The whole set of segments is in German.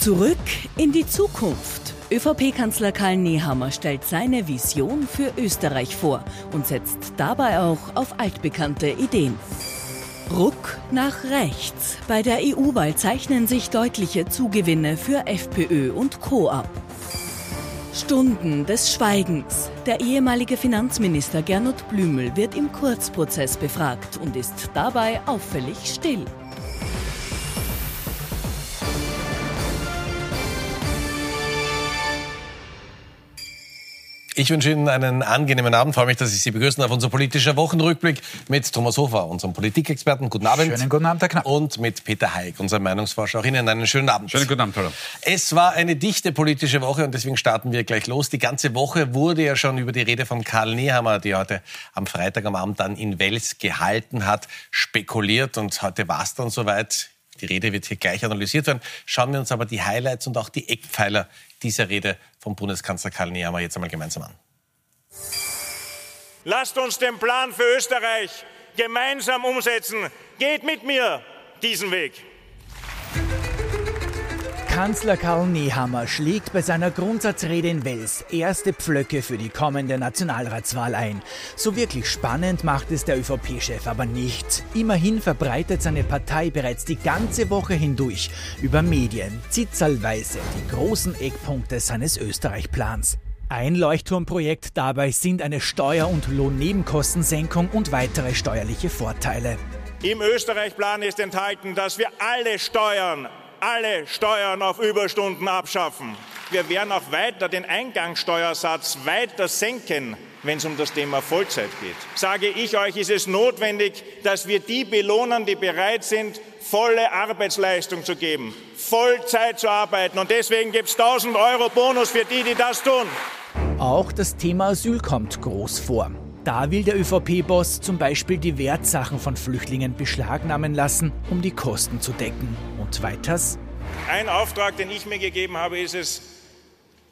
Zurück in die Zukunft. ÖVP-Kanzler Karl Nehammer stellt seine Vision für Österreich vor und setzt dabei auch auf altbekannte Ideen. Ruck nach rechts. Bei der EU-Wahl zeichnen sich deutliche Zugewinne für FPÖ und Co. ab. Stunden des Schweigens. Der ehemalige Finanzminister Gernot Blümel wird im Kurzprozess befragt und ist dabei auffällig still. Ich wünsche Ihnen einen angenehmen Abend. Ich freue mich, dass ich Sie begrüßen darf. Unser politischer Wochenrückblick mit Thomas Hofer, unserem Politikexperten. Guten Abend. Schönen guten Abend, Herr Knapp. Und mit Peter Haig, unserem Meinungsforscher. Auch Ihnen einen schönen Abend. Schönen guten Abend, hallo. Es war eine dichte politische Woche und deswegen starten wir gleich los. Die ganze Woche wurde ja schon über die Rede von Karl Nehammer, die heute am Freitag am Abend dann in Wels gehalten hat, spekuliert. Und heute war es dann soweit. Die Rede wird hier gleich analysiert werden. Schauen wir uns aber die Highlights und auch die Eckpfeiler dieser Rede vom Bundeskanzler Karl Nehammer jetzt einmal gemeinsam an. Lasst uns den Plan für Österreich gemeinsam umsetzen. Geht mit mir diesen Weg. Kanzler Karl Nehammer schlägt bei seiner Grundsatzrede in Wels erste Pflöcke für die kommende Nationalratswahl ein. So wirklich spannend macht es der ÖVP-Chef aber nicht. Immerhin verbreitet seine Partei bereits die ganze Woche hindurch über Medien zitzelweise die großen Eckpunkte seines Österreich-Plans. Ein Leuchtturmprojekt dabei sind eine Steuer- und Lohnnebenkostensenkung und weitere steuerliche Vorteile. Im Österreich-Plan ist enthalten, dass wir alle Steuern, alle Steuern auf Überstunden abschaffen. Wir werden auch weiter den Eingangssteuersatz weiter senken, wenn es um das Thema Vollzeit geht. Sage ich euch, ist es notwendig, dass wir die belohnen, die bereit sind, volle Arbeitsleistung zu geben, Vollzeit zu arbeiten. Und deswegen gibt es 1000 Euro Bonus für die, die das tun. Auch das Thema Asyl kommt groß vor. Da will der ÖVP-Boss zum Beispiel die Wertsachen von Flüchtlingen beschlagnahmen lassen, um die Kosten zu decken. Und weiters? Ein Auftrag, den ich mir gegeben habe, ist es,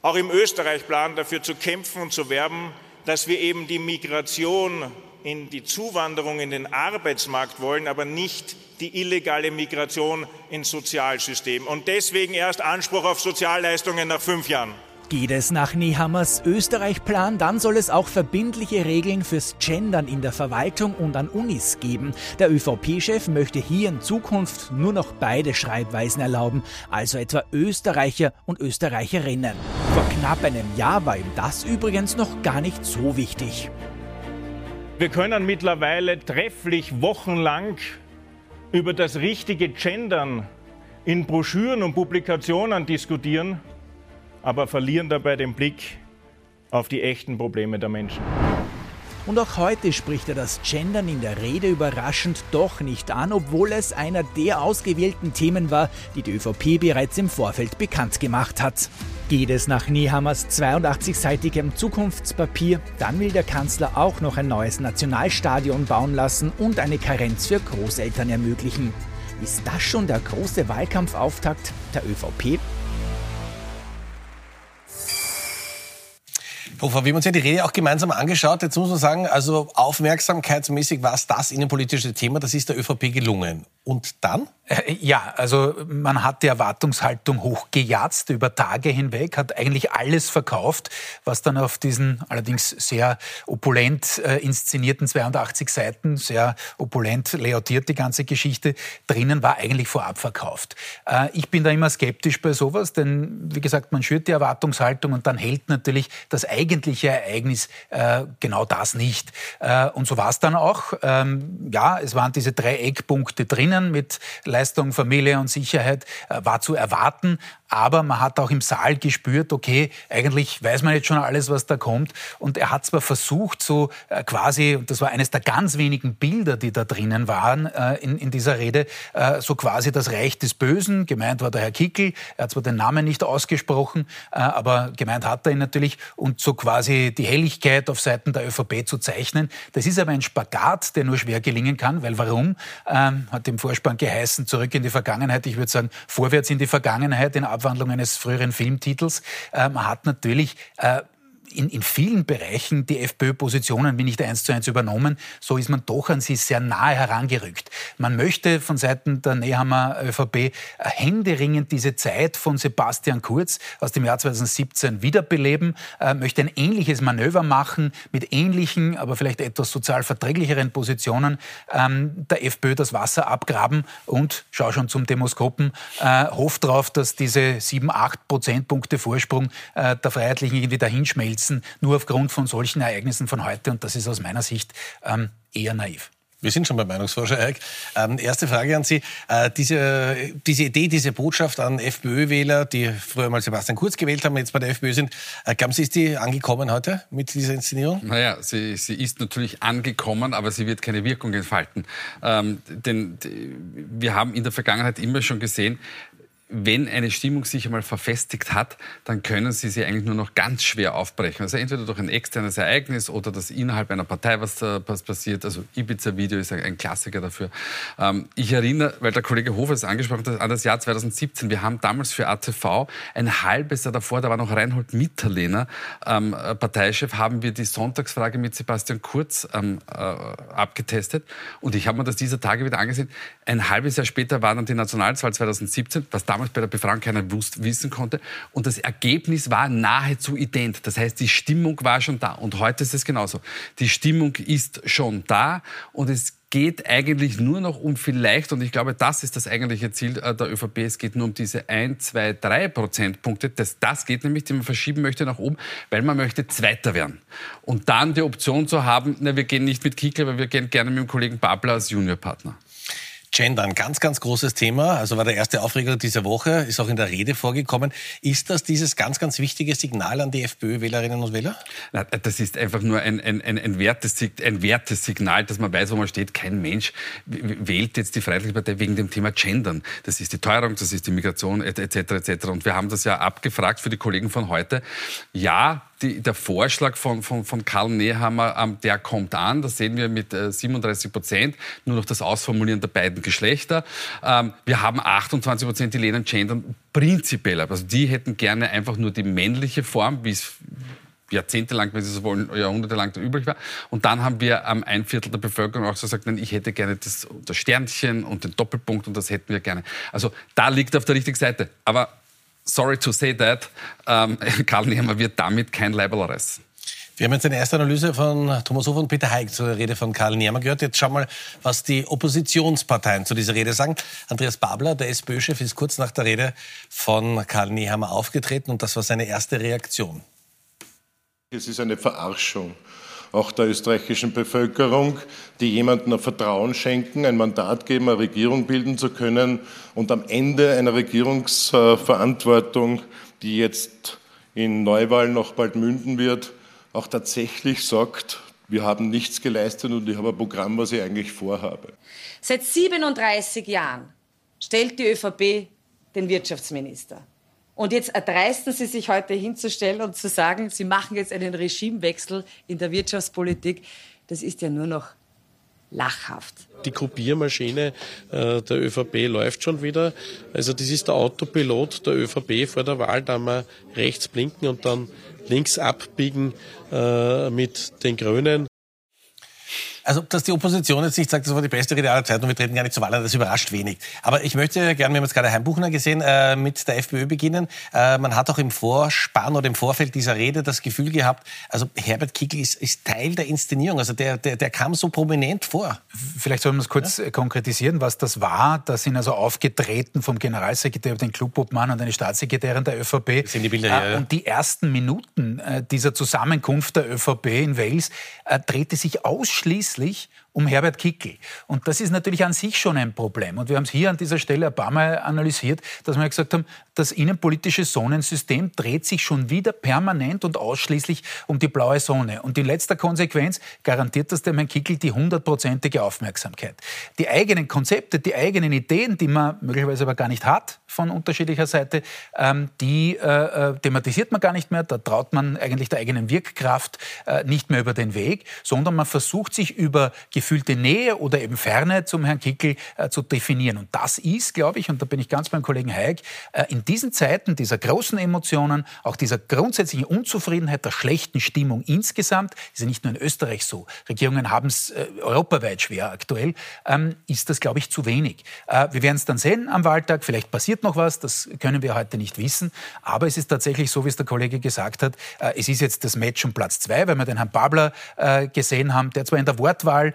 auch im Österreich-Plan dafür zu kämpfen und zu werben, dass wir eben die Migration in die Zuwanderung in den Arbeitsmarkt wollen, aber nicht die illegale Migration ins Sozialsystem. Und deswegen erst Anspruch auf Sozialleistungen nach fünf Jahren. Geht es nach Nehammers Österreich-Plan, dann soll es auch verbindliche Regeln fürs Gendern in der Verwaltung und an Unis geben. Der ÖVP-Chef möchte hier in Zukunft nur noch beide Schreibweisen erlauben, also etwa Österreicher und Österreicherinnen. Vor knapp einem Jahr war ihm das übrigens noch gar nicht so wichtig. Wir können mittlerweile trefflich wochenlang über das richtige Gendern in Broschüren und Publikationen diskutieren aber verlieren dabei den Blick auf die echten Probleme der Menschen. Und auch heute spricht er das Gendern in der Rede überraschend doch nicht an, obwohl es einer der ausgewählten Themen war, die die ÖVP bereits im Vorfeld bekannt gemacht hat. Geht es nach Nehammers 82-seitigem Zukunftspapier, dann will der Kanzler auch noch ein neues Nationalstadion bauen lassen und eine Karenz für Großeltern ermöglichen. Ist das schon der große Wahlkampfauftakt der ÖVP? Hofer, wir haben uns ja die Rede auch gemeinsam angeschaut. Jetzt muss man sagen, also aufmerksamkeitsmäßig war es das innenpolitische Thema, das ist der ÖVP gelungen. Und dann? Äh, ja, also man hat die Erwartungshaltung hochgejatzt über Tage hinweg, hat eigentlich alles verkauft, was dann auf diesen allerdings sehr opulent äh, inszenierten 82 Seiten, sehr opulent layoutiert die ganze Geschichte, drinnen war eigentlich vorab verkauft. Äh, ich bin da immer skeptisch bei sowas, denn wie gesagt, man schürt die Erwartungshaltung und dann hält natürlich das eigentliche Ereignis äh, genau das nicht. Äh, und so war es dann auch. Ähm, ja, es waren diese drei Eckpunkte drinnen mit Leistung, Familie und Sicherheit äh, war zu erwarten. Aber man hat auch im Saal gespürt, okay, eigentlich weiß man jetzt schon alles, was da kommt. Und er hat zwar versucht, so äh, quasi, und das war eines der ganz wenigen Bilder, die da drinnen waren äh, in, in dieser Rede, so quasi das Reich des Bösen. Gemeint war der Herr Kickel. Er hat zwar den Namen nicht ausgesprochen, aber gemeint hat er ihn natürlich. Und so quasi die Helligkeit auf Seiten der ÖVP zu zeichnen. Das ist aber ein Spagat, der nur schwer gelingen kann, weil warum? Ähm, hat im Vorspann geheißen, zurück in die Vergangenheit. Ich würde sagen, vorwärts in die Vergangenheit in Abwandlung eines früheren Filmtitels. Äh, man hat natürlich äh, in, in vielen Bereichen die FPÖ-Positionen wie nicht eins zu eins übernommen. So ist man doch an sie sehr nahe herangerückt. Man möchte von Seiten der Nehammer ÖVP händeringend diese Zeit von Sebastian Kurz aus dem Jahr 2017 wiederbeleben, äh, möchte ein ähnliches Manöver machen mit ähnlichen, aber vielleicht etwas sozial verträglicheren Positionen ähm, der FPÖ das Wasser abgraben und, schau schon zum Demoskopen, äh, hofft darauf, dass diese sieben, acht Prozentpunkte Vorsprung äh, der Freiheitlichen irgendwie dahinschmelzen, nur aufgrund von solchen Ereignissen von heute. Und das ist aus meiner Sicht ähm, eher naiv. Wir sind schon beim Meinungsforscher, Eric. Ähm, erste Frage an Sie. Äh, diese, diese Idee, diese Botschaft an FPÖ-Wähler, die früher mal Sebastian Kurz gewählt haben, jetzt bei der FPÖ sind, äh, glauben Sie, ist die angekommen heute mit dieser Inszenierung? Naja, sie, sie ist natürlich angekommen, aber sie wird keine Wirkung entfalten. Ähm, denn wir haben in der Vergangenheit immer schon gesehen, wenn eine Stimmung sich einmal verfestigt hat, dann können sie sie eigentlich nur noch ganz schwer aufbrechen. Also entweder durch ein externes Ereignis oder dass innerhalb einer Partei was, äh, was passiert. Also Ibiza-Video ist ein, Klassiker dafür. Ähm, ich erinnere, weil der Kollege Hofer es angesprochen hat, an das Jahr 2017. Wir haben damals für ATV ein halbes Jahr davor, da war noch Reinhold Mitterlehner ähm, äh, Parteichef, haben wir die Sonntagsfrage mit Sebastian Kurz ähm, äh, abgetestet. Und ich habe mir das dieser Tage wieder angesehen. Ein halbes Jahr später war dann die Nationalzahl 2017, was damals damals bei der Befragung keiner wissen konnte. Und das Ergebnis war nahezu ident. Das heißt, die Stimmung war schon da. Und heute ist es genauso. Die Stimmung ist schon da und es geht eigentlich nur noch um vielleicht, und ich glaube, das ist das eigentliche Ziel äh, der ÖVP, es geht nur um diese 1, 2, 3 Prozentpunkte. Das, das geht nämlich, die man verschieben möchte nach oben, weil man möchte Zweiter werden. Und dann die Option zu haben, na, wir gehen nicht mit Kickel, aber wir gehen gerne mit dem Kollegen Babler als Juniorpartner. Gender, ein ganz, ganz großes Thema. Also war der erste Aufreger dieser Woche, ist auch in der Rede vorgekommen. Ist das dieses ganz, ganz wichtige Signal an die FPÖ-Wählerinnen und Wähler? Das ist einfach nur ein, ein, ein, ein, wertes, ein wertes Signal, dass man weiß, wo man steht. Kein Mensch wählt jetzt die Freiheitliche Partei wegen dem Thema Gendern. Das ist die Teuerung, das ist die Migration etc. etc. Und wir haben das ja abgefragt für die Kollegen von heute. Ja, die, der Vorschlag von, von, von Karl Nehammer, ähm, der kommt an. Das sehen wir mit äh, 37 Prozent. Nur noch das Ausformulieren der beiden Geschlechter. Ähm, wir haben 28 Prozent, die lehnen Gendern prinzipiell ab. Also die hätten gerne einfach nur die männliche Form, wie es jahrzehntelang, wenn Sie so wollen, jahrhundertelang übrig war. Und dann haben wir ähm, ein Viertel der Bevölkerung auch so gesagt, nein, ich hätte gerne das, das Sternchen und den Doppelpunkt und das hätten wir gerne. Also da liegt auf der richtigen Seite. Aber sorry to say that, ähm, Karl Nehmer wird damit kein Leiberl reißen. Wir haben jetzt eine erste Analyse von Thomas Hofer und Peter Haig zur Rede von Karl Nehmer gehört. Jetzt schauen wir mal, was die Oppositionsparteien zu dieser Rede sagen. Andreas Babler, der SPÖ-Chef, ist kurz nach der Rede von Karl Nehammer aufgetreten und das war seine erste Reaktion. Es ist eine Verarschung auch der österreichischen Bevölkerung, die jemandem ein Vertrauen schenken, ein Mandat geben, eine Regierung bilden zu können und am Ende einer Regierungsverantwortung, die jetzt in Neuwahlen noch bald münden wird, auch tatsächlich sagt, wir haben nichts geleistet und ich habe ein Programm, was ich eigentlich vorhabe. Seit 37 Jahren stellt die ÖVP den Wirtschaftsminister. Und jetzt erdreisten Sie sich heute hinzustellen und zu sagen, Sie machen jetzt einen Regimewechsel in der Wirtschaftspolitik. Das ist ja nur noch lachhaft. Die Kopiermaschine äh, der ÖVP läuft schon wieder. Also das ist der Autopilot der ÖVP vor der Wahl, da wir rechts blinken und dann links abbiegen äh, mit den Grünen. Also, dass die Opposition jetzt nicht sagt, das war die beste Rede aller Zeiten und wir treten gar nicht zur Wahl an, das überrascht wenig. Aber ich möchte gerne, wir haben jetzt gerade Heimbuchner gesehen, äh, mit der FPÖ beginnen. Äh, man hat auch im Vorspann oder im Vorfeld dieser Rede das Gefühl gehabt, also Herbert Kickl ist, ist Teil der Inszenierung. Also der, der, der kam so prominent vor. Vielleicht sollen wir es kurz ja? Äh, konkretisieren, was das war. Da sind also aufgetreten vom Generalsekretär, den Clubobmann und eine Staatssekretärin der ÖVP. Das sind die Bilder hier, äh. Und die ersten Minuten äh, dieser Zusammenkunft der ÖVP in Wales äh, drehte sich ausschließlich letztlich um Herbert Kickl. Und das ist natürlich an sich schon ein Problem. Und wir haben es hier an dieser Stelle ein paar Mal analysiert, dass wir gesagt haben, das innenpolitische Zonensystem dreht sich schon wieder permanent und ausschließlich um die blaue Zone. Und in letzter Konsequenz garantiert das dem Herrn Kickl die hundertprozentige Aufmerksamkeit. Die eigenen Konzepte, die eigenen Ideen, die man möglicherweise aber gar nicht hat von unterschiedlicher Seite, ähm, die äh, äh thematisiert man gar nicht mehr. Da traut man eigentlich der eigenen Wirkkraft äh, nicht mehr über den Weg, sondern man versucht sich über Gefühle gefühlte Nähe oder eben Ferne zum Herrn Kickel äh, zu definieren. Und das ist, glaube ich, und da bin ich ganz beim Kollegen Hayek, äh, in diesen Zeiten dieser großen Emotionen, auch dieser grundsätzlichen Unzufriedenheit, der schlechten Stimmung insgesamt, ist ja nicht nur in Österreich so, Regierungen haben es äh, europaweit schwer aktuell, ähm, ist das, glaube ich, zu wenig. Äh, wir werden es dann sehen am Wahltag, vielleicht passiert noch was, das können wir heute nicht wissen, aber es ist tatsächlich so, wie es der Kollege gesagt hat, äh, es ist jetzt das Match um Platz zwei, weil wir den Herrn Babler äh, gesehen haben, der zwar in der Wortwahl,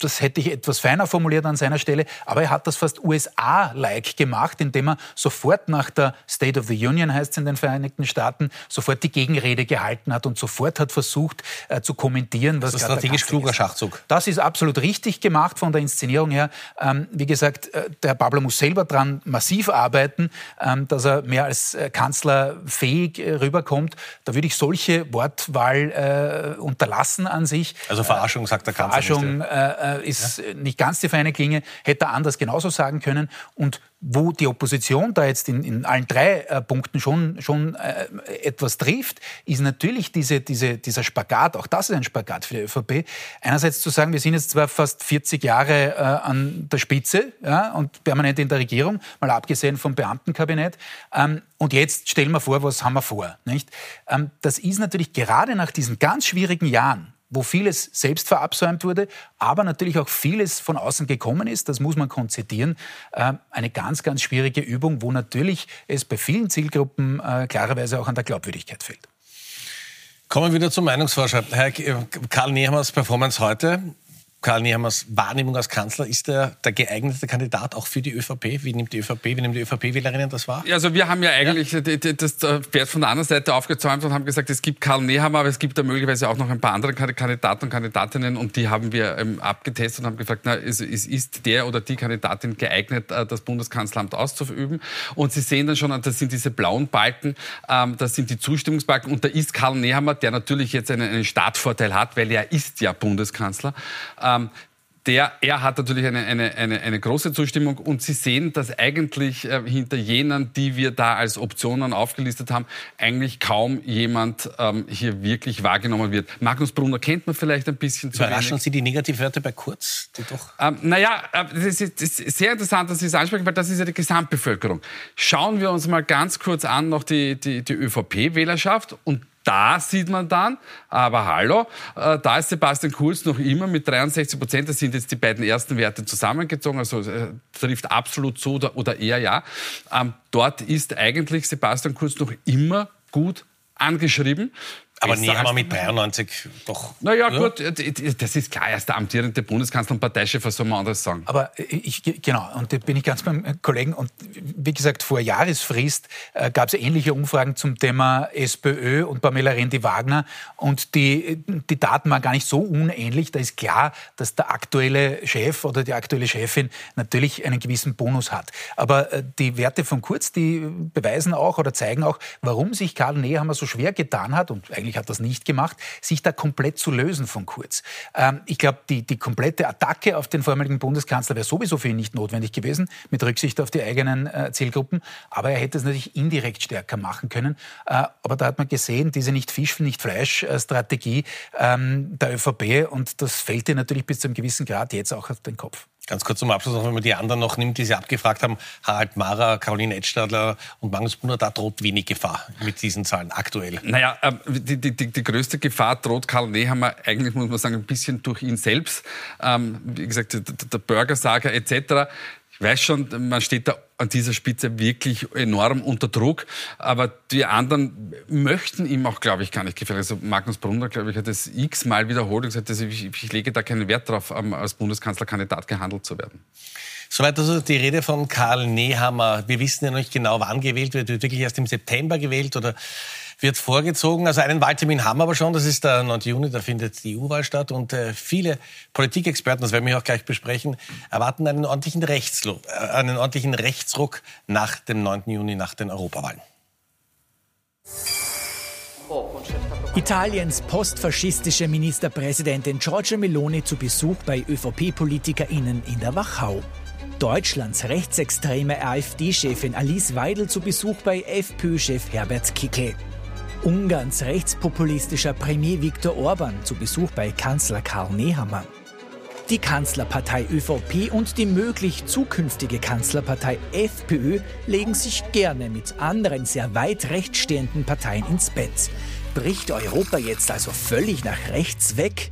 das hätte ich etwas feiner formuliert an seiner Stelle, aber er hat das fast USA-like gemacht, indem er sofort nach der State of the Union, heißt es in den Vereinigten Staaten, sofort die Gegenrede gehalten hat und sofort hat versucht äh, zu kommentieren, was das ist strategisch kluger Schachzug. Das ist absolut richtig gemacht von der Inszenierung her. Ähm, wie gesagt, äh, der Herr Babler muss selber dran massiv arbeiten, ähm, dass er mehr als äh, Kanzler fähig äh, rüberkommt. Da würde ich solche Wortwahl äh, unterlassen an sich. Also Verarschung, sagt der Kanzler. Verarschung äh, ist ja? nicht ganz die feine Klinge, hätte er anders genauso sagen können. Und wo die Opposition da jetzt in, in allen drei äh, Punkten schon, schon äh, etwas trifft, ist natürlich diese, diese, dieser Spagat, auch das ist ein Spagat für die ÖVP. Einerseits zu sagen, wir sind jetzt zwar fast 40 Jahre äh, an der Spitze ja, und permanent in der Regierung, mal abgesehen vom Beamtenkabinett, ähm, und jetzt stellen wir vor, was haben wir vor. Nicht? Ähm, das ist natürlich gerade nach diesen ganz schwierigen Jahren, wo vieles selbst verabsäumt wurde, aber natürlich auch vieles von außen gekommen ist, das muss man konzedieren, äh, eine ganz, ganz schwierige Übung, wo natürlich es bei vielen Zielgruppen äh, klarerweise auch an der Glaubwürdigkeit fehlt. Kommen wir wieder zum Meinungsvorschlag. Herr Karl Nehammers Performance heute. Karl Nehammers Wahrnehmung als Kanzler, ist er der geeignete Kandidat auch für die ÖVP? Wie nimmt die ÖVP, wie nehmen die ÖVP-Wählerinnen das wahr? Ja, also wir haben ja eigentlich ja? das Pferd von der anderen Seite aufgezäumt und haben gesagt, es gibt Karl Nehammer, aber es gibt da möglicherweise auch noch ein paar andere Kandidaten und Kandidatinnen und die haben wir ähm, abgetestet und haben gefragt, na, ist, ist der oder die Kandidatin geeignet, äh, das Bundeskanzleramt auszuüben? Und Sie sehen dann schon, das sind diese blauen Balken, ähm, das sind die Zustimmungsbalken und da ist Karl Nehammer, der natürlich jetzt einen, einen Startvorteil hat, weil er ist ja Bundeskanzler. Ähm, der, er hat natürlich eine, eine, eine, eine, große Zustimmung und Sie sehen, dass eigentlich äh, hinter jenen, die wir da als Optionen aufgelistet haben, eigentlich kaum jemand ähm, hier wirklich wahrgenommen wird. Magnus Brunner kennt man vielleicht ein bisschen zu Überraschen wenig. Sie die Negativwerte bei Kurz? Die doch ähm, naja, äh, das ist, das ist sehr interessant, dass Sie es ansprechen, weil das ist ja die Gesamtbevölkerung. Schauen wir uns mal ganz kurz an noch die, die, die ÖVP-Wählerschaft und da sieht man dann, aber hallo, äh, da ist Sebastian Kurz noch immer mit 63 Prozent. Das sind jetzt die beiden ersten Werte zusammengezogen, also äh, trifft absolut zu oder, oder eher ja. Ähm, dort ist eigentlich Sebastian Kurz noch immer gut angeschrieben. Aber Nehammer mit 93 doch. Naja, ja? gut, das ist klar, er ist der amtierende Bundeskanzler und Parteichef, was soll man anders sagen? Aber ich, genau, und da bin ich ganz beim Kollegen. Und wie gesagt, vor Jahresfrist äh, gab es ähnliche Umfragen zum Thema SPÖ und Pamela Rendi-Wagner. Und die, die Daten waren gar nicht so unähnlich. Da ist klar, dass der aktuelle Chef oder die aktuelle Chefin natürlich einen gewissen Bonus hat. Aber äh, die Werte von Kurz, die beweisen auch oder zeigen auch, warum sich Karl Nehammer so schwer getan hat und eigentlich eigentlich hat das nicht gemacht, sich da komplett zu lösen von Kurz. Ähm, ich glaube, die, die komplette Attacke auf den vormaligen Bundeskanzler wäre sowieso für ihn nicht notwendig gewesen, mit Rücksicht auf die eigenen äh, Zielgruppen. Aber er hätte es natürlich indirekt stärker machen können. Äh, aber da hat man gesehen, diese nicht Fisch, nicht Fleisch-Strategie ähm, der ÖVP und das fällt ihr natürlich bis zu einem gewissen Grad jetzt auch auf den Kopf. Ganz kurz zum Abschluss, noch, wenn man die anderen noch nimmt, die Sie abgefragt haben, Harald Mara, Caroline Edstadler und Magnus Brunner, da droht wenig Gefahr mit diesen Zahlen aktuell. Naja, äh, die, die, die, die größte Gefahr droht Karl Nehammer eigentlich, muss man sagen, ein bisschen durch ihn selbst. Ähm, wie gesagt, der, der Bürgersager etc. Ich weiß schon, man steht da an dieser Spitze wirklich enorm unter Druck. Aber die anderen möchten ihm auch, glaube ich, gar nicht gefallen. Also Magnus Brunner, glaube ich, hat das x-mal wiederholt und gesagt, ich, ich lege da keinen Wert darauf, als Bundeskanzlerkandidat gehandelt zu werden. Soweit also die Rede von Karl Nehammer. Wir wissen ja noch nicht genau, wann gewählt wird. Wird wirklich erst im September gewählt oder wird vorgezogen. Also einen Wahltermin haben wir aber schon, das ist der 9. Juni, da findet die EU-Wahl statt. Und äh, viele Politikexperten, das werden wir auch gleich besprechen, erwarten einen ordentlichen, Rechtsruck, äh, einen ordentlichen Rechtsruck nach dem 9. Juni, nach den Europawahlen. Italiens postfaschistische Ministerpräsidentin Giorgia Meloni zu Besuch bei ÖVP-PolitikerInnen in der Wachau. Deutschlands rechtsextreme AfD-Chefin Alice Weidel zu Besuch bei FPÖ-Chef Herbert Kickel. Ungarns rechtspopulistischer Premier Viktor Orban zu Besuch bei Kanzler Karl Nehammer. Die Kanzlerpartei ÖVP und die möglich zukünftige Kanzlerpartei FPÖ legen sich gerne mit anderen sehr weit rechts stehenden Parteien ins Bett. Bricht Europa jetzt also völlig nach rechts weg?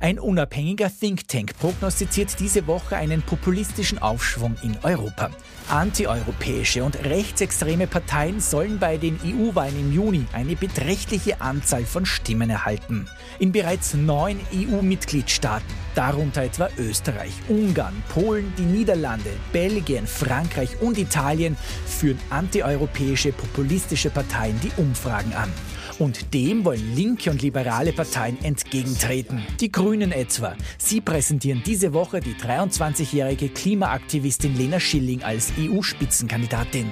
Ein unabhängiger Think Tank prognostiziert diese Woche einen populistischen Aufschwung in Europa. Antieuropäische und rechtsextreme Parteien sollen bei den EU-Wahlen im Juni eine beträchtliche Anzahl von Stimmen erhalten. In bereits neun EU-Mitgliedstaaten, darunter etwa Österreich, Ungarn, Polen, die Niederlande, Belgien, Frankreich und Italien, führen antieuropäische populistische Parteien die Umfragen an. Und dem wollen linke und liberale Parteien entgegentreten. Die Grünen etwa. Sie präsentieren diese Woche die 23-jährige Klimaaktivistin Lena Schilling als EU-Spitzenkandidatin.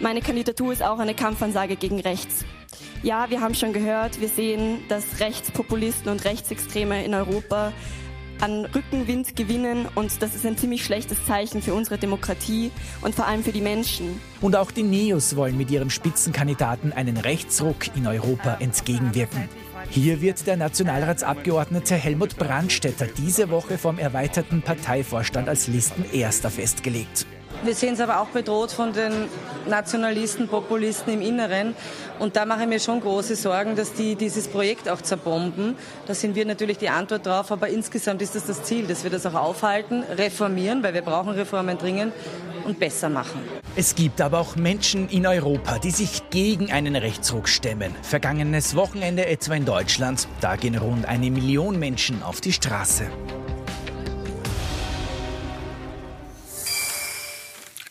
Meine Kandidatur ist auch eine Kampfansage gegen rechts. Ja, wir haben schon gehört, wir sehen, dass Rechtspopulisten und Rechtsextreme in Europa an Rückenwind gewinnen und das ist ein ziemlich schlechtes Zeichen für unsere Demokratie und vor allem für die Menschen. Und auch die Neos wollen mit ihrem Spitzenkandidaten einen Rechtsruck in Europa entgegenwirken. Hier wird der Nationalratsabgeordnete Helmut Brandstetter diese Woche vom erweiterten Parteivorstand als Listenerster festgelegt. Wir sehen es aber auch bedroht von den Nationalisten, Populisten im Inneren. Und da mache ich mir schon große Sorgen, dass die dieses Projekt auch zerbomben. Da sind wir natürlich die Antwort drauf. Aber insgesamt ist das das Ziel, dass wir das auch aufhalten, reformieren, weil wir brauchen Reformen dringend und besser machen. Es gibt aber auch Menschen in Europa, die sich gegen einen Rechtsruck stemmen. Vergangenes Wochenende etwa in Deutschland. Da gehen rund eine Million Menschen auf die Straße.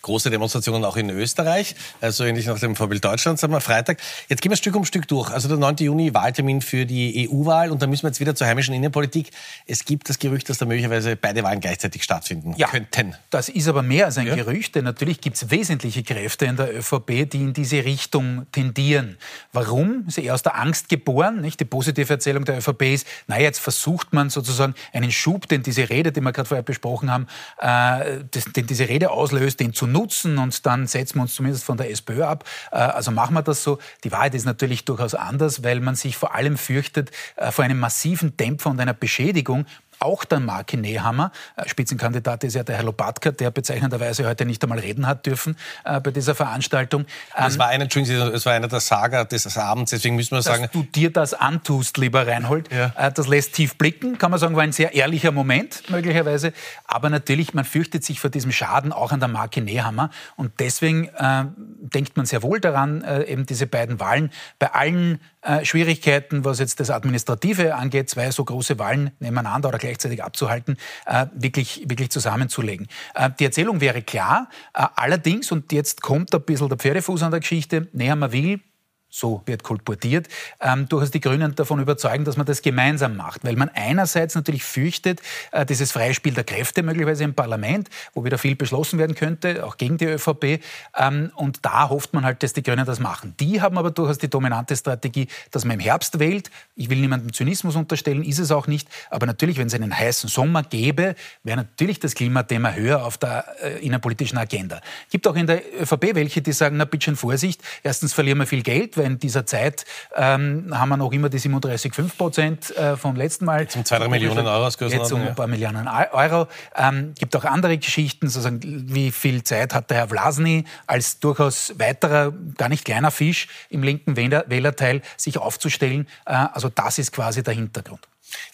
Große Demonstrationen auch in Österreich, also ähnlich nach dem Vorbild Deutschlands am Freitag. Jetzt gehen wir Stück um Stück durch. Also der 9. Juni, Wahltermin für die EU-Wahl und dann müssen wir jetzt wieder zur heimischen Innenpolitik. Es gibt das Gerücht, dass da möglicherweise beide Wahlen gleichzeitig stattfinden ja, könnten. Das ist aber mehr als ein ja. Gerücht, denn natürlich gibt es wesentliche Kräfte in der ÖVP, die in diese Richtung tendieren. Warum? Sie ist eher aus der Angst geboren. Nicht? Die positive Erzählung der ÖVP ist, naja, jetzt versucht man sozusagen einen Schub, den diese Rede, die wir gerade vorher besprochen haben, äh, den diese Rede auslöst, den zu nutzen und dann setzen wir uns zumindest von der SPÖ ab. Äh, also machen wir das so. Die Wahrheit ist natürlich durchaus anders, weil man sich vor allem fürchtet äh, vor einem massiven Dämpfer und einer Beschädigung auch der Marke Nehammer. Äh, Spitzenkandidat ist ja der Herr Lopatka, der bezeichnenderweise heute nicht einmal reden hat dürfen äh, bei dieser Veranstaltung. Es ähm, war einer, Entschuldigung, es war einer der Saga des Abends, deswegen müssen wir sagen. Dass du dir das antust, lieber Reinhold, ja. äh, das lässt tief blicken, kann man sagen, war ein sehr ehrlicher Moment, möglicherweise. Aber natürlich, man fürchtet sich vor diesem Schaden auch an der Marke Nehammer. Und deswegen äh, denkt man sehr wohl daran, äh, eben diese beiden Wahlen bei allen äh, Schwierigkeiten, was jetzt das Administrative angeht, zwei so große Wahlen nebeneinander oder gleichzeitig abzuhalten, äh, wirklich, wirklich zusammenzulegen. Äh, die Erzählung wäre klar, äh, allerdings, und jetzt kommt ein bisschen der Pferdefuß an der Geschichte, näher man will, so wird kolportiert, ähm, durchaus die Grünen davon überzeugen, dass man das gemeinsam macht. Weil man einerseits natürlich fürchtet, äh, dieses Freispiel der Kräfte möglicherweise im Parlament, wo wieder viel beschlossen werden könnte, auch gegen die ÖVP. Ähm, und da hofft man halt, dass die Grünen das machen. Die haben aber durchaus die dominante Strategie, dass man im Herbst wählt. Ich will niemandem Zynismus unterstellen, ist es auch nicht. Aber natürlich, wenn es einen heißen Sommer gäbe, wäre natürlich das Klimathema höher auf der äh, innenpolitischen Agenda. Es gibt auch in der ÖVP welche, die sagen, na bitte Vorsicht, erstens verlieren wir viel Geld, in dieser Zeit ähm, haben wir noch immer die 37,5 Prozent äh, vom letzten Mal. Jetzt um zwei, drei Millionen Euro ausgerechnet. Jetzt um ein paar Millionen Euro. Ähm, gibt auch andere Geschichten, sozusagen, wie viel Zeit hat der Herr Vlasny als durchaus weiterer, gar nicht kleiner Fisch im linken Wählerteil sich aufzustellen. Äh, also das ist quasi der Hintergrund.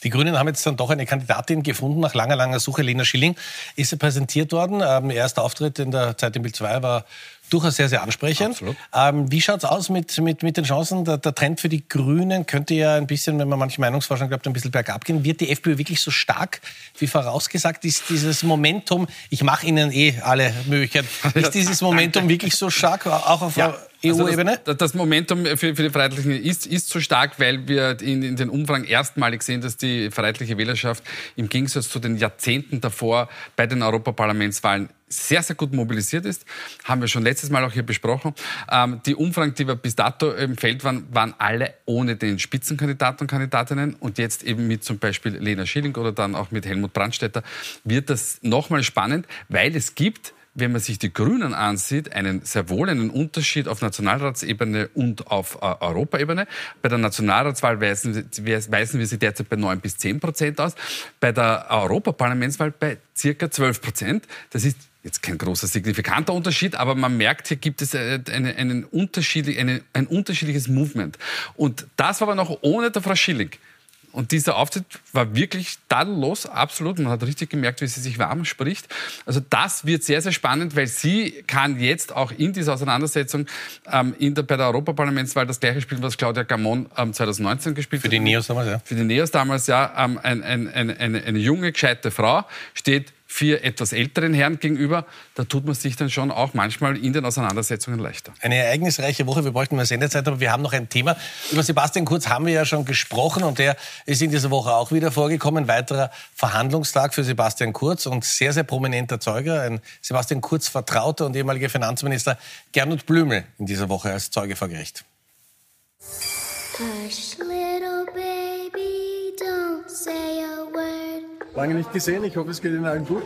Die Grünen haben jetzt dann doch eine Kandidatin gefunden, nach langer, langer Suche. Lena Schilling ist sie präsentiert worden. Ähm, erster Auftritt in der Zeit im Bild 2 war durchaus sehr, sehr ansprechend. Ähm, wie schaut es aus mit, mit, mit den Chancen? Der, der, Trend für die Grünen könnte ja ein bisschen, wenn man manche Meinungsforschung glaubt, ein bisschen bergab gehen. Wird die FPÖ wirklich so stark, wie vorausgesagt? Ist dieses Momentum, ich mache Ihnen eh alle Möglichkeiten, ist dieses Momentum wirklich so stark, auch auf ja. EU-Ebene? Also das, das, Momentum für, für, die Freiheitlichen ist, ist so stark, weil wir in, in, den Umfragen erstmalig sehen, dass die Freiheitliche Wählerschaft im Gegensatz zu den Jahrzehnten davor bei den Europaparlamentswahlen sehr, sehr gut mobilisiert ist. Haben wir schon letztes Mal auch hier besprochen. Ähm, die Umfragen, die wir bis dato im Feld waren, waren alle ohne den Spitzenkandidaten und Kandidatinnen. Und jetzt eben mit zum Beispiel Lena Schilling oder dann auch mit Helmut Brandstetter wird das nochmal spannend, weil es gibt wenn man sich die Grünen ansieht, einen sehr wohl einen Unterschied auf Nationalratsebene und auf äh, Europaebene. Bei der Nationalratswahl weisen, weisen wir sie derzeit bei 9 bis 10 Prozent aus, bei der Europaparlamentswahl bei circa 12 Prozent. Das ist jetzt kein großer signifikanter Unterschied, aber man merkt, hier gibt es eine, eine, einen unterschiedlich, eine, ein unterschiedliches Movement. Und das war aber noch ohne der Frau Schilling. Und dieser Auftritt war wirklich tadellos, absolut. Man hat richtig gemerkt, wie sie sich warm spricht. Also das wird sehr, sehr spannend, weil sie kann jetzt auch in dieser Auseinandersetzung ähm, in der, bei der Europaparlamentswahl das gleiche spielen, was Claudia Gamon ähm, 2019 gespielt hat. Für die Neos damals, ja. Für die Neos damals, ja. Ähm, ein, ein, ein, eine, eine junge, gescheite Frau steht vier etwas älteren Herren gegenüber, da tut man sich dann schon auch manchmal in den Auseinandersetzungen leichter. Eine ereignisreiche Woche, wir bräuchten mehr Sendezeit, aber wir haben noch ein Thema. Über Sebastian Kurz haben wir ja schon gesprochen und der ist in dieser Woche auch wieder vorgekommen. Weiterer Verhandlungstag für Sebastian Kurz und sehr, sehr prominenter Zeuge, ein Sebastian Kurz Vertrauter und ehemaliger Finanzminister Gernot Blümel in dieser Woche als Zeuge vor Gericht. Hush, Lange nicht gesehen. Ich hoffe, es geht Ihnen allen gut.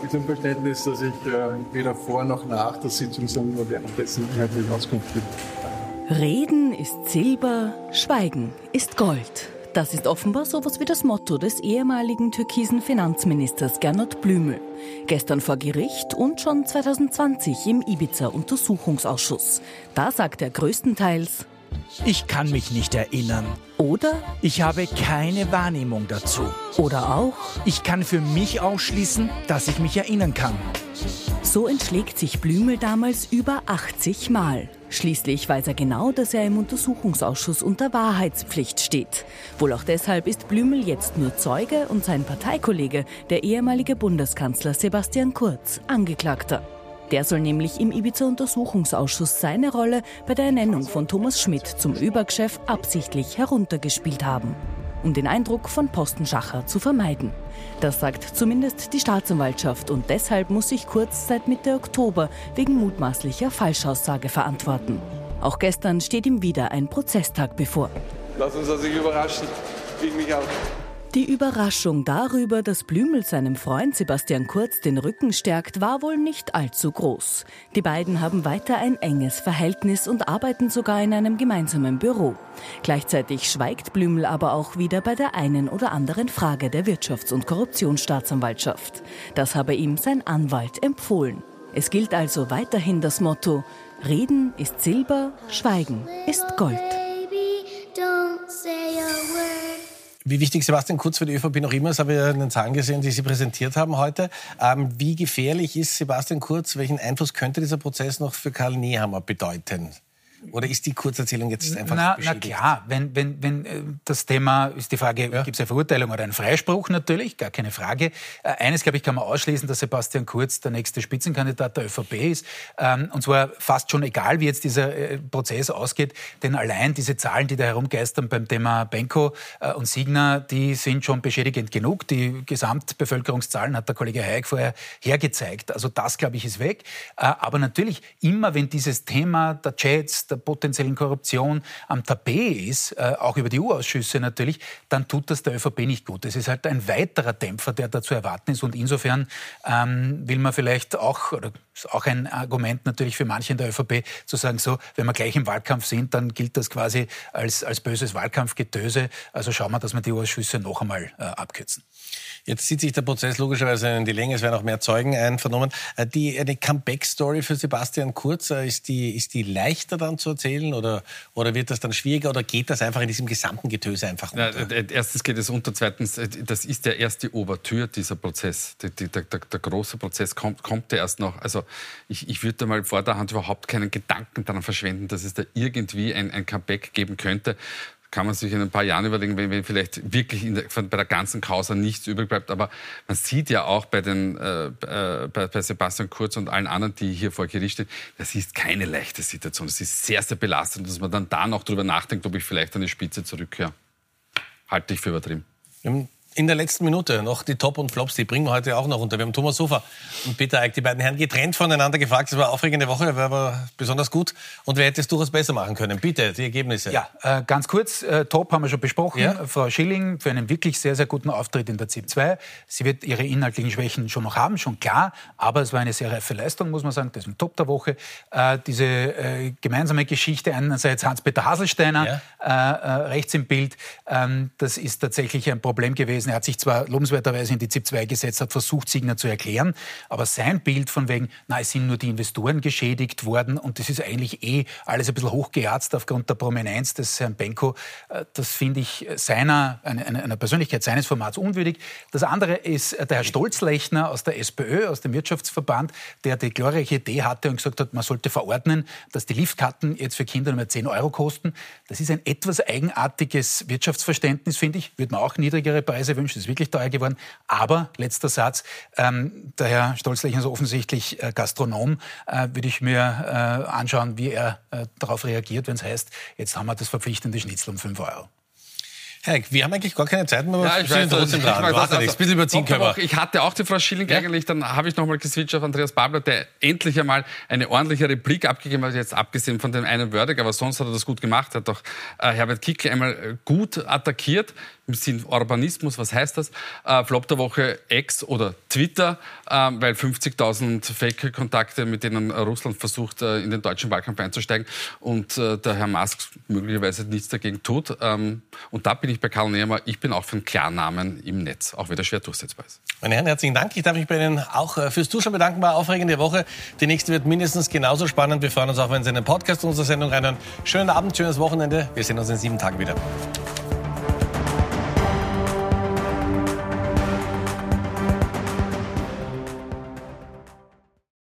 Mit dem Verständnis, dass ich äh, weder vor noch nach der Sitzung, sondern nur währenddessen inhaltlich Auskunft gebe. Reden ist Silber, Schweigen ist Gold. Das ist offenbar sowas wie das Motto des ehemaligen türkisen Finanzministers Gernot Blümel. Gestern vor Gericht und schon 2020 im Ibiza-Untersuchungsausschuss. Da sagt er größtenteils, ich kann mich nicht erinnern. Oder ich habe keine Wahrnehmung dazu. Oder auch ich kann für mich ausschließen, dass ich mich erinnern kann. So entschlägt sich Blümel damals über 80 Mal. Schließlich weiß er genau, dass er im Untersuchungsausschuss unter Wahrheitspflicht steht. Wohl auch deshalb ist Blümel jetzt nur Zeuge und sein Parteikollege, der ehemalige Bundeskanzler Sebastian Kurz, Angeklagter. Der soll nämlich im Ibiza-Untersuchungsausschuss seine Rolle bei der Ernennung von Thomas Schmidt zum Überchef absichtlich heruntergespielt haben, um den Eindruck von Postenschacher zu vermeiden. Das sagt zumindest die Staatsanwaltschaft und deshalb muss sich Kurz seit Mitte Oktober wegen mutmaßlicher Falschaussage verantworten. Auch gestern steht ihm wieder ein Prozesstag bevor. Lass uns also überraschen. Ich mich auch. Die Überraschung darüber, dass Blümel seinem Freund Sebastian Kurz den Rücken stärkt, war wohl nicht allzu groß. Die beiden haben weiter ein enges Verhältnis und arbeiten sogar in einem gemeinsamen Büro. Gleichzeitig schweigt Blümel aber auch wieder bei der einen oder anderen Frage der Wirtschafts- und Korruptionsstaatsanwaltschaft. Das habe ihm sein Anwalt empfohlen. Es gilt also weiterhin das Motto, Reden ist Silber, Schweigen ist Gold. Wie wichtig Sebastian Kurz für die ÖVP noch immer ist, habe ich in den Zahlen gesehen, die Sie präsentiert haben heute. Ähm, wie gefährlich ist Sebastian Kurz? Welchen Einfluss könnte dieser Prozess noch für Karl Nehammer bedeuten? Oder ist die Kurzerzählung jetzt einfach na, na klar, wenn, wenn, wenn äh, das Thema ist die Frage, ja. gibt es eine Verurteilung oder einen Freispruch natürlich, gar keine Frage. Äh, eines, glaube ich, kann man ausschließen, dass Sebastian Kurz der nächste Spitzenkandidat der ÖVP ist. Ähm, und zwar fast schon egal, wie jetzt dieser äh, Prozess ausgeht, denn allein diese Zahlen, die da herumgeistern beim Thema Benko und Signa, die sind schon beschädigend genug. Die Gesamtbevölkerungszahlen hat der Kollege Hayek vorher hergezeigt. Also das, glaube ich, ist weg. Aber natürlich, immer wenn dieses Thema der Chats, der potenziellen Korruption am Tapet ist, äh, auch über die EU-Ausschüsse natürlich, dann tut das der ÖVP nicht gut. Das ist halt ein weiterer Dämpfer, der da zu erwarten ist. Und insofern ähm, will man vielleicht auch, oder ist auch ein Argument natürlich für manche in der ÖVP, zu sagen, so, wenn wir gleich im Wahlkampf sind, dann gilt das quasi als, als böses Wahlkampfgetöse. Also schauen wir, dass wir die Ausschüsse noch einmal äh, abkürzen. Jetzt zieht sich der Prozess logischerweise in die Länge. Es werden auch mehr Zeugen einvernommen. Äh, die, eine Comeback-Story für Sebastian Kurz, äh, ist die, ist die leichter dann zu erzählen oder, oder wird das dann schwieriger oder geht das einfach in diesem gesamten Getöse einfach unter? Ja, erstens geht es unter, zweitens, äh, das ist der erste Ouvertüre, dieser Prozess. Der, der, der, der, große Prozess kommt, kommt ja erst noch. Also ich, ich würde mal vor der Hand überhaupt keinen Gedanken daran verschwenden, dass es da irgendwie ein, ein Comeback geben könnte kann man sich in ein paar Jahren überlegen, wenn, wenn vielleicht wirklich der, bei der ganzen Causa nichts übrig bleibt. Aber man sieht ja auch bei, den, äh, äh, bei, bei, Sebastian Kurz und allen anderen, die hier vor Gericht stehen, das ist keine leichte Situation. Das ist sehr, sehr belastend, dass man dann da noch drüber nachdenkt, ob ich vielleicht an die Spitze zurückkehre. Halte ich für übertrieben. In der letzten Minute noch die Top und Flops, die bringen wir heute auch noch unter. Wir haben Thomas Sofer und Peter Eick, die beiden Herren getrennt voneinander gefragt. Es war eine aufregende Woche, war aber besonders gut. Und wer hätte es durchaus besser machen können? Bitte, die Ergebnisse. Ja, äh, ganz kurz, äh, Top haben wir schon besprochen. Ja? Frau Schilling für einen wirklich sehr, sehr guten Auftritt in der ZIP 2. Sie wird ihre inhaltlichen Schwächen schon noch haben, schon klar. Aber es war eine sehr reife Leistung, muss man sagen. Das ist ein Top der Woche. Äh, diese äh, gemeinsame Geschichte, einerseits Hans-Peter Haselsteiner, ja. Äh, äh, rechts im Bild, ähm, das ist tatsächlich ein Problem gewesen gewesen. Er hat sich zwar lobenswerterweise in die ZIP 2 gesetzt, hat versucht, Signer zu erklären, aber sein Bild von wegen, na, es sind nur die Investoren geschädigt worden und das ist eigentlich eh alles ein bisschen hochgeherzt aufgrund der Prominenz des Herrn Benko, äh, das finde ich seiner, einer Persönlichkeit seines Formats unwürdig. Das andere ist äh, der Herr Stolzlechner aus der SPÖ, aus dem Wirtschaftsverband, der die glorreiche Idee hatte und gesagt hat, man sollte verordnen, dass die Liftkarten jetzt für Kinder nur mehr 10 Euro kosten. Das ist ein etwas eigenartiges Wirtschaftsverständnis, finde ich. Würde man auch niedrigere Preise wünschen, ist wirklich teuer geworden. Aber, letzter Satz, ähm, der Herr Stolzlechner ist offensichtlich äh, Gastronom, äh, würde ich mir äh, anschauen, wie er äh, darauf reagiert, wenn es heißt, jetzt haben wir das verpflichtende Schnitzel um 5 Euro. Herr, wir haben eigentlich gar keine Zeit mehr, aber ja, ich sind trotzdem dran. Ich, also, bisschen überziehen können wir. ich hatte auch die Frau Schilling ja? eigentlich, dann habe ich nochmal geswitcht auf Andreas Babler, der endlich einmal eine ordentliche Replik abgegeben hat, jetzt abgesehen von dem einen Wörter, aber sonst hat er das gut gemacht, hat doch äh, Herbert Kickl einmal äh, gut attackiert im Sinn Urbanismus, was heißt das? Äh, Flop der Woche X oder Twitter, äh, weil 50.000 Fake-Kontakte, mit denen Russland versucht, äh, in den deutschen Wahlkampf einzusteigen und äh, der Herr Musk möglicherweise nichts dagegen tut. Ähm, und da bin ich bei Karl Nehmer, ich bin auch für einen Klarnamen im Netz, auch wenn er schwer durchsetzbar ist. Meine Herren, herzlichen Dank. Ich darf mich bei Ihnen auch äh, fürs Zuschauen bedanken. War eine aufregende Woche. Die nächste wird mindestens genauso spannend. Wir freuen uns auch, wenn Sie in den Podcast unserer Sendung reinhören. Schönen Abend, schönes Wochenende. Wir sehen uns in sieben Tagen wieder.